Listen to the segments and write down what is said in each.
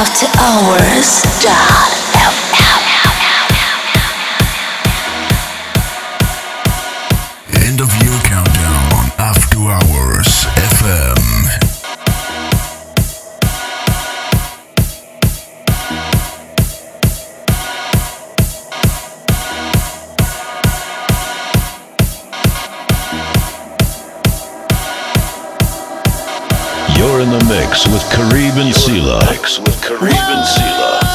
after hours dot end of year Mix with Kareem and Sela. Mix with Kareem and Sela.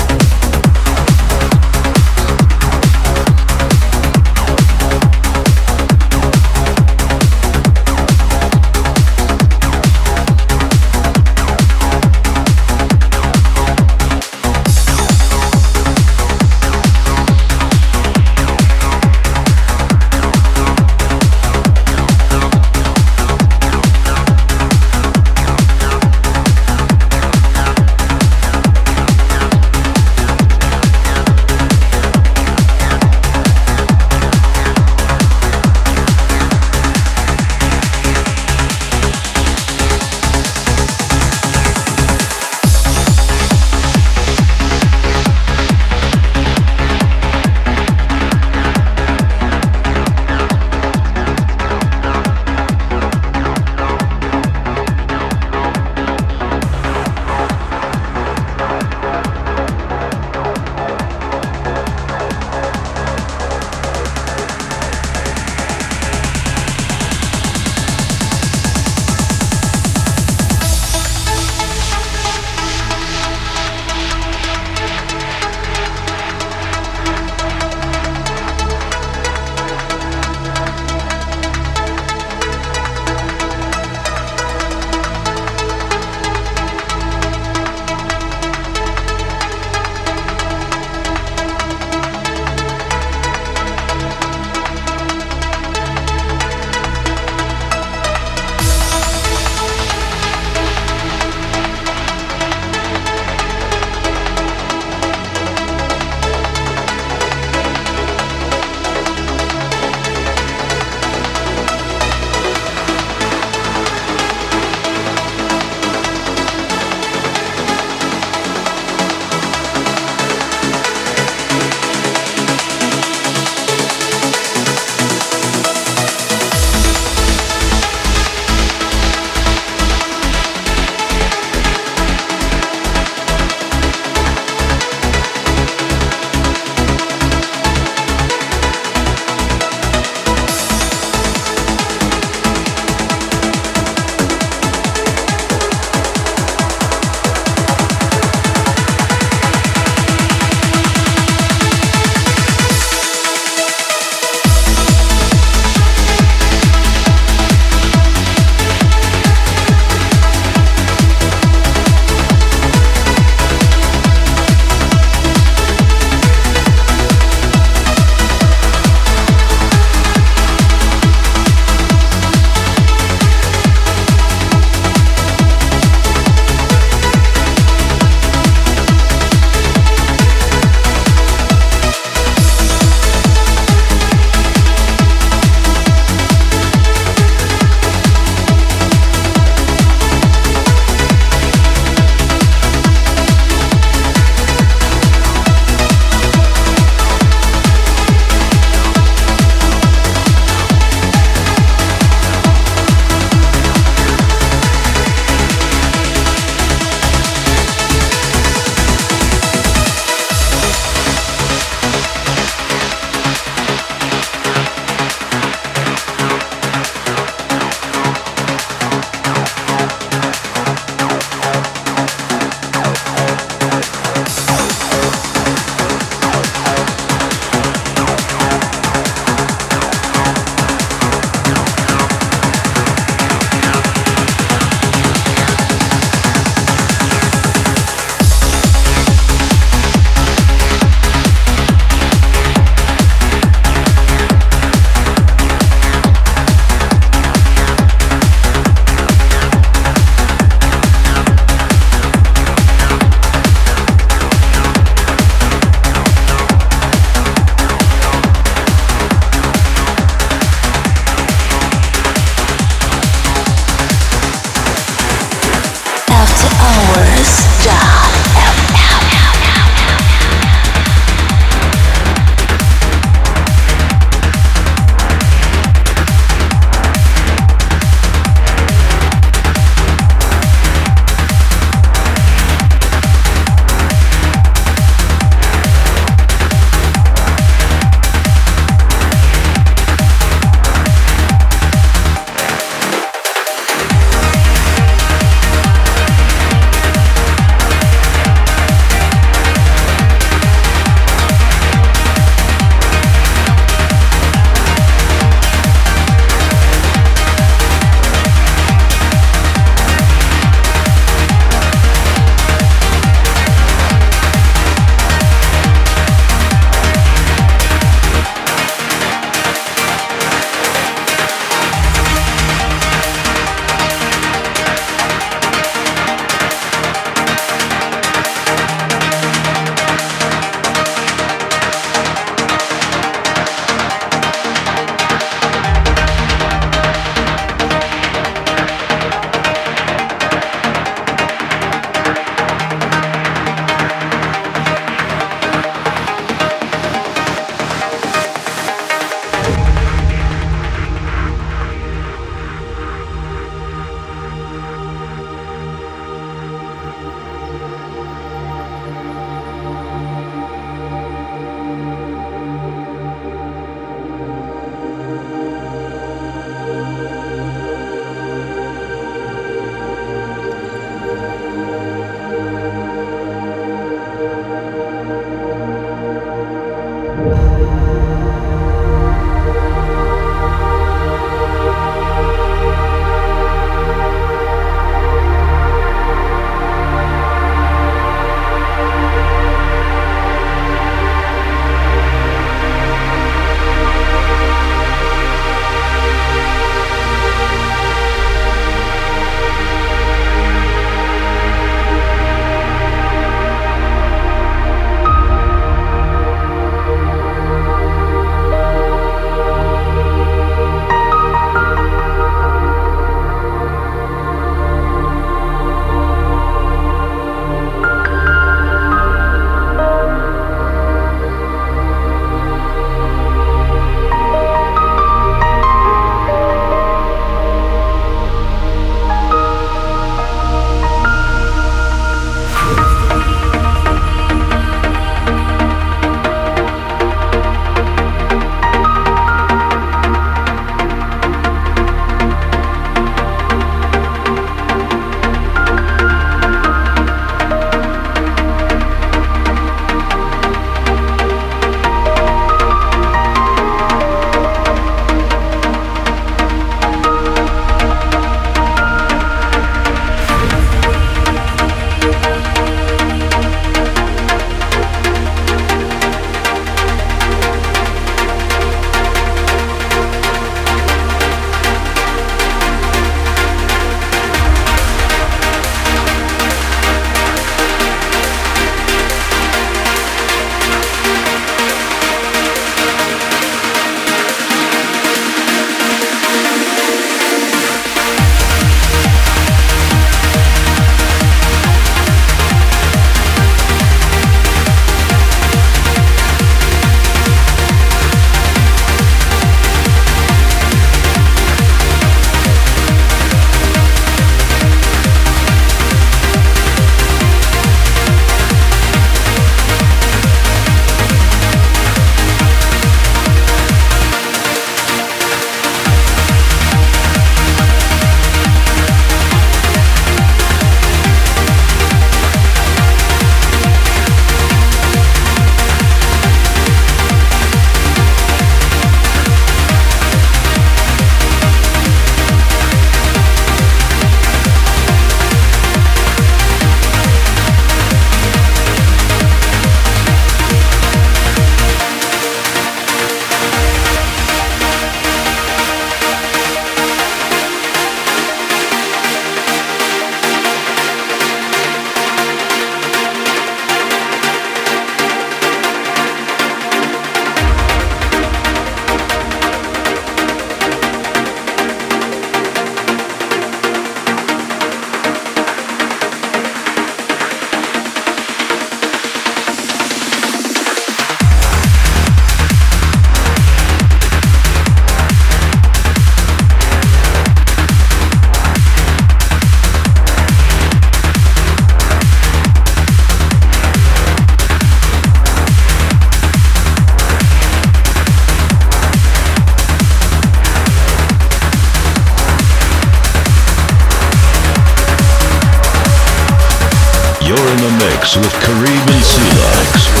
with Caribbean Sea Legs.